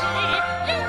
是